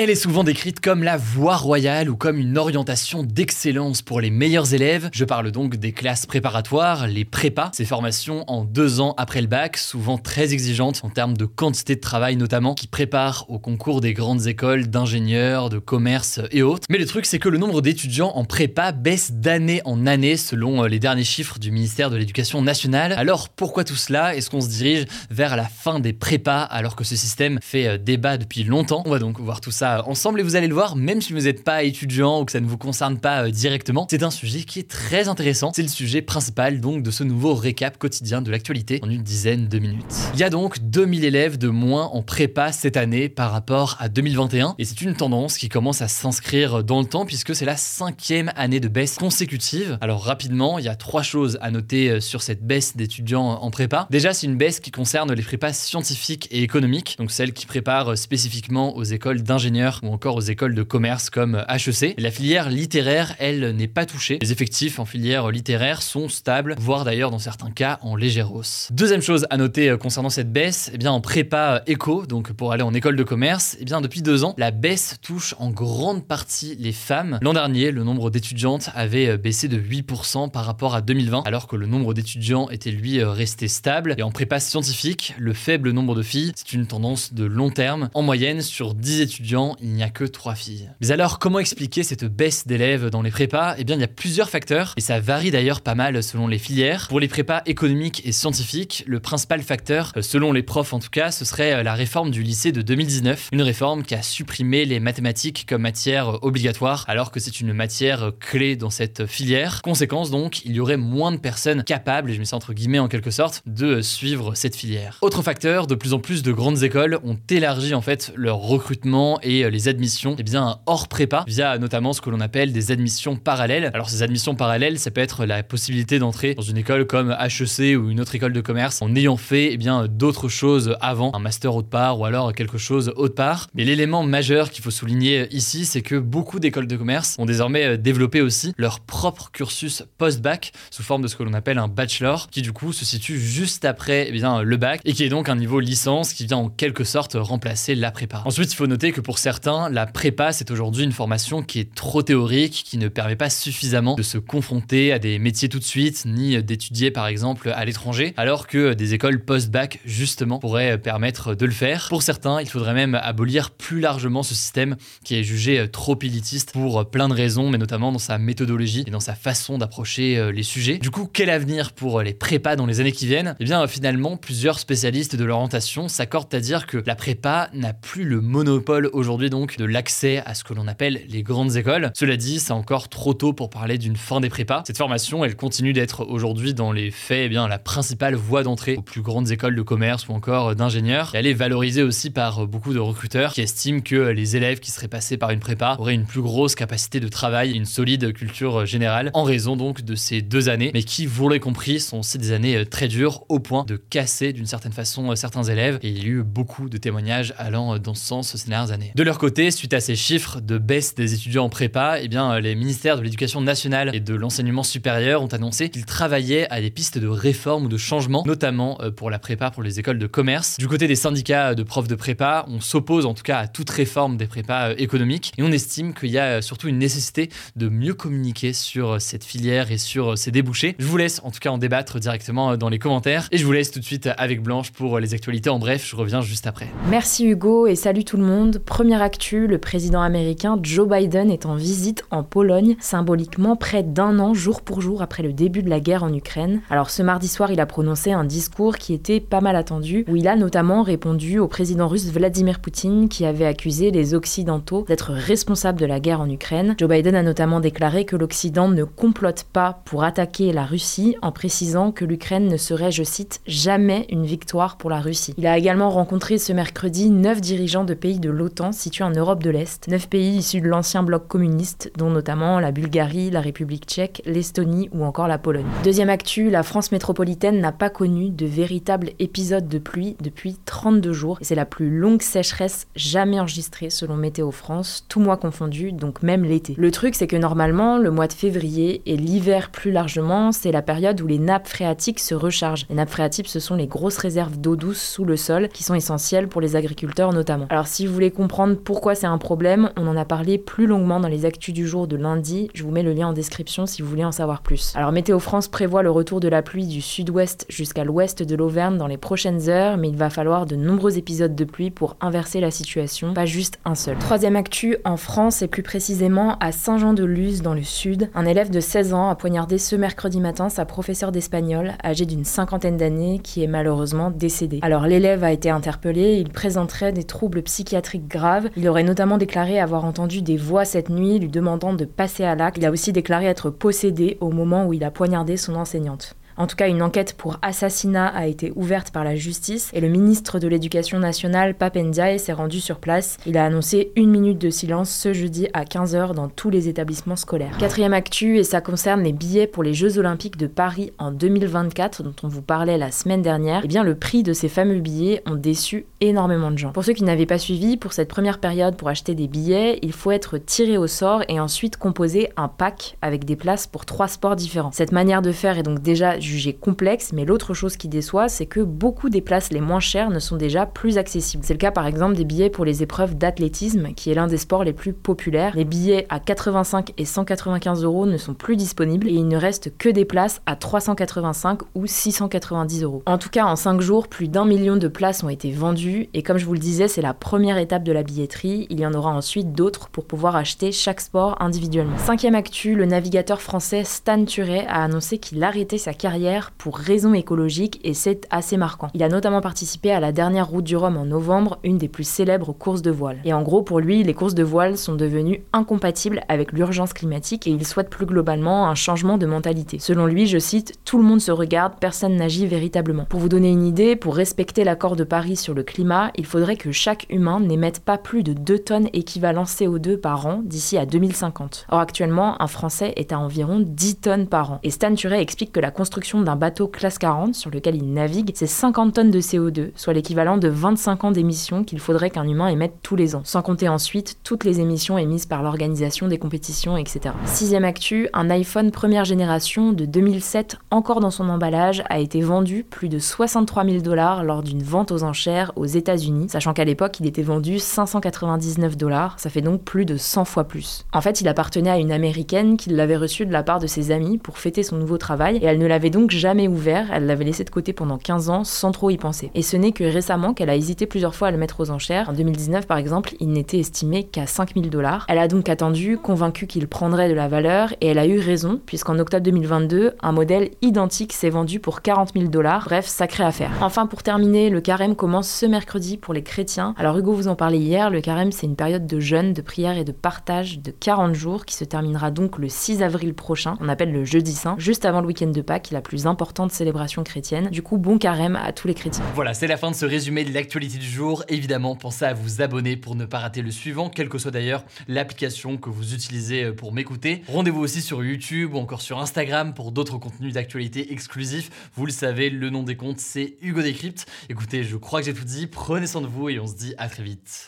Elle est souvent décrite comme la voie royale ou comme une orientation d'excellence pour les meilleurs élèves. Je parle donc des classes préparatoires, les prépas, ces formations en deux ans après le bac, souvent très exigeantes en termes de quantité de travail notamment, qui préparent au concours des grandes écoles d'ingénieurs, de commerce et autres. Mais le truc c'est que le nombre d'étudiants en prépa baisse d'année en année selon euh, les derniers chiffres du ministère de l'Éducation nationale. Alors pourquoi tout cela? Est-ce qu'on se dirige vers la fin des prépas alors que ce système fait euh, débat depuis longtemps? On va donc voir tout ça ensemble et vous allez le voir, même si vous n'êtes pas étudiant ou que ça ne vous concerne pas euh, directement, c'est un sujet qui est très intéressant. C'est le sujet principal donc de ce nouveau récap quotidien de l'actualité en une dizaine de minutes. Il y a donc 2000 élèves de moins en prépa cette année par rapport à 2021 et c'est une tendance qui commence à s'inscrire dans le temps puisque c'est la cinquième année de baisse consécutive. Alors rapidement, il y a trois choses à noter euh, sur cette baisse d'étudiants en prépa. Déjà, c'est une baisse qui concerne les prépas scientifiques et économiques, donc celles qui préparent spécifiquement aux écoles d'ingénieurs ou encore aux écoles de commerce comme HEC. La filière littéraire, elle, n'est pas touchée. Les effectifs en filière littéraire sont stables, voire d'ailleurs dans certains cas en légère hausse. Deuxième chose à noter euh, concernant cette baisse, eh bien en prépa éco, donc pour aller en école de commerce, eh bien depuis deux ans, la baisse touche en grande partie les femmes. L'an dernier, le nombre d'étudiantes avait euh, baissé de 8% par rapport à 2020, alors que le nombre d'étudiants était lui euh, resté stable. Et en prépa scientifique, le faible nombre de filles, c'est une tendance de long terme. En moyenne, sur 10 étudiants, il n'y a que 3 filles. Mais alors, comment expliquer cette baisse d'élèves dans les prépas? Eh bien, il y a plusieurs facteurs, et ça varie d'ailleurs pas mal selon les filières. Pour les prépas économiques et scientifiques, le principal facteur, euh, selon les profs en tout cas, ce serait euh, la réforme du lycée de 2019, une réforme qui a supprimé les mathématiques comme matière euh, obligatoire, alors que c'est une matière clé dans cette filière. Conséquence donc, il y aurait moins de personnes capables, je mets ça entre guillemets en quelque sorte, de suivre cette filière. Autre facteur, de plus en plus de grandes écoles ont élargi en fait leur recrutement les admissions eh bien, hors prépa, via notamment ce que l'on appelle des admissions parallèles. Alors ces admissions parallèles, ça peut être la possibilité d'entrer dans une école comme HEC ou une autre école de commerce en ayant fait eh d'autres choses avant, un master autre part ou alors quelque chose autre part. Mais l'élément majeur qu'il faut souligner ici, c'est que beaucoup d'écoles de commerce ont désormais euh, développé aussi leur propre cursus post-bac sous forme de ce que l'on appelle un bachelor, qui du coup se situe juste après eh bien, le bac et qui est donc un niveau licence qui vient en quelque sorte remplacer la prépa. Ensuite, il faut noter que pour certains, la prépa, c'est aujourd'hui une formation qui est trop théorique, qui ne permet pas suffisamment de se confronter à des métiers tout de suite, ni d'étudier par exemple à l'étranger, alors que des écoles post-bac, justement, pourraient permettre de le faire. Pour certains, il faudrait même abolir plus largement ce système qui est jugé trop élitiste pour plein de raisons, mais notamment dans sa méthodologie et dans sa façon d'approcher euh, les sujets. Du coup, quel avenir pour les prépas dans les années qui viennent? Eh bien, finalement, plusieurs spécialistes de l'orientation s'accordent à dire que la prépa n'a plus le monopole aujourd'hui donc de l'accès à ce que l'on appelle les grandes écoles. Cela dit, c'est encore trop tôt pour parler d'une fin des prépas. Cette formation, elle continue d'être aujourd'hui dans les faits eh bien, la principale voie d'entrée aux plus grandes écoles de commerce ou encore d'ingénieurs. elle est valorisée aussi par beaucoup de recruteurs qui estiment que les élèves qui seraient passés par une prépa auraient une plus grosse capacité de travail et une solide culture générale en raison donc de ces deux années, mais qui, vous l'avez compris, sont aussi des années très dures au point de casser d'une certaine façon certains élèves. Et il y a eu beaucoup de témoignages allant dans ce sens ces dernières années. De leur côté, suite à ces chiffres de baisse des étudiants en prépa, eh bien, les ministères de l'Éducation nationale et de l'enseignement supérieur ont annoncé qu'ils travaillaient à des pistes de réforme ou de changement, notamment euh, pour la prépa pour les écoles de commerce. Du côté des syndicats de profs de prépa, on s'oppose en tout cas à toute réforme des prépas euh, économiques et on estime qu'il y a euh, surtout une nécessité de mieux communiquer sur cette filière et sur ses débouchés. Je vous laisse en tout cas en débattre directement dans les commentaires et je vous laisse tout de suite avec Blanche pour les actualités. En bref, je reviens juste après. Merci Hugo et salut tout le monde. Première actu, le président américain Joe Biden est en visite en Pologne, symboliquement près d'un an jour pour jour après le début de la guerre en Ukraine. Alors ce mardi soir, il a prononcé un discours qui était pas mal attendu, où il a notamment répondu au président russe Vladimir Poutine qui avait accusé les Occidentaux d'être responsables de la guerre en Ukraine. Joe Biden a notamment déclaré que l'Occident ne complote pas pour attaquer la Russie en précisant que l'Ukraine ne serait, je cite, jamais une victoire pour la Russie. Il a également rencontré ce mercredi neuf dirigeants de pays de l'OTAN situés en Europe de l'Est, neuf pays issus de l'ancien bloc communiste, dont notamment la Bulgarie, la République tchèque, l'Estonie ou encore la Pologne. Deuxième actu, la France métropolitaine n'a pas connu de véritable épisode de pluie depuis 32 jours. C'est la plus longue sécheresse jamais enregistrée selon Météo France, tout mois confondu, donc même l'été. Le truc, c'est que normalement, le mois de février et l'hiver plus largement, c'est la période où les nappes phréatiques se rechargent. Les nappes phréatiques, ce sont les grosses réserves d'eau douce sous le sol qui sont essentielles pour les agriculteurs notamment. Alors si vous voulez comprendre pourquoi c'est un problème, on en a parlé plus longuement dans les actus du jour de lundi. Je vous mets le lien en description si vous voulez en savoir plus. Alors Météo France prévoit le retour de la pluie du sud-ouest jusqu'à l'ouest de l'Auvergne dans les prochaines heures, mais il va falloir de nombreux épisodes de pluie pour inverser la situation, pas juste un seul. Troisième actu, en France et plus précisément à Saint-Jean-de-Luz dans le sud, un élève de 16 ans a poignardé ce mercredi matin sa professeure d'espagnol âgée d'une cinquantaine d'années qui est malheureusement décédée. Alors l'élève a été interpellé, il présenterait des troubles psychiatriques graves. Il aurait notamment déclaré avoir entendu des voix cette nuit lui demandant de passer à l'acte. Il a aussi déclaré être possédé au moment où il a poignardé son enseignante. En tout cas, une enquête pour assassinat a été ouverte par la justice et le ministre de l'Éducation nationale, Papendiaï, s'est rendu sur place. Il a annoncé une minute de silence ce jeudi à 15h dans tous les établissements scolaires. Quatrième actu, et ça concerne les billets pour les Jeux Olympiques de Paris en 2024, dont on vous parlait la semaine dernière. Eh bien, le prix de ces fameux billets ont déçu énormément de gens. Pour ceux qui n'avaient pas suivi, pour cette première période pour acheter des billets, il faut être tiré au sort et ensuite composer un pack avec des places pour trois sports différents. Cette manière de faire est donc déjà jugé complexe, mais l'autre chose qui déçoit, c'est que beaucoup des places les moins chères ne sont déjà plus accessibles. C'est le cas par exemple des billets pour les épreuves d'athlétisme, qui est l'un des sports les plus populaires. Les billets à 85 et 195 euros ne sont plus disponibles et il ne reste que des places à 385 ou 690 euros. En tout cas, en 5 jours, plus d'un million de places ont été vendues et comme je vous le disais, c'est la première étape de la billetterie. Il y en aura ensuite d'autres pour pouvoir acheter chaque sport individuellement. Cinquième actu, le navigateur français Stan Turet a annoncé qu'il arrêtait sa carrière pour raisons écologiques et c'est assez marquant. Il a notamment participé à la dernière route du Rhum en novembre, une des plus célèbres courses de voile. Et en gros, pour lui, les courses de voile sont devenues incompatibles avec l'urgence climatique et il souhaite plus globalement un changement de mentalité. Selon lui, je cite, Tout le monde se regarde, personne n'agit véritablement. Pour vous donner une idée, pour respecter l'accord de Paris sur le climat, il faudrait que chaque humain n'émette pas plus de 2 tonnes équivalent CO2 par an d'ici à 2050. Or actuellement, un Français est à environ 10 tonnes par an. Et Stan Turet explique que la construction d'un bateau classe 40 sur lequel il navigue, c'est 50 tonnes de CO2, soit l'équivalent de 25 ans d'émissions qu'il faudrait qu'un humain émette tous les ans, sans compter ensuite toutes les émissions émises par l'organisation des compétitions, etc. Sixième actu, un iPhone première génération de 2007 encore dans son emballage a été vendu plus de 63 000 dollars lors d'une vente aux enchères aux États-Unis, sachant qu'à l'époque il était vendu 599 dollars, ça fait donc plus de 100 fois plus. En fait, il appartenait à une américaine qui l'avait reçu de la part de ses amis pour fêter son nouveau travail et elle ne l'avait donc jamais ouvert, elle l'avait laissé de côté pendant 15 ans sans trop y penser. Et ce n'est que récemment qu'elle a hésité plusieurs fois à le mettre aux enchères. En 2019 par exemple, il n'était estimé qu'à 5000 dollars. Elle a donc attendu, convaincue qu'il prendrait de la valeur, et elle a eu raison, puisqu'en octobre 2022, un modèle identique s'est vendu pour 40 000 dollars. Bref, sacrée affaire. Enfin, pour terminer, le carême commence ce mercredi pour les chrétiens. Alors Hugo vous en parlait hier, le carême c'est une période de jeûne, de prière et de partage de 40 jours qui se terminera donc le 6 avril prochain. On appelle le jeudi saint, juste avant le week-end de Pâques, plus importante célébration chrétienne. Du coup, bon carême à tous les chrétiens. Voilà, c'est la fin de ce résumé de l'actualité du jour. Évidemment, pensez à vous abonner pour ne pas rater le suivant, quelle que soit d'ailleurs l'application que vous utilisez euh, pour m'écouter. Rendez-vous aussi sur YouTube ou encore sur Instagram pour d'autres contenus d'actualité exclusifs. Vous le savez, le nom des comptes, c'est Hugo Décrypte. Écoutez, je crois que j'ai tout dit. Prenez soin de vous et on se dit à très vite.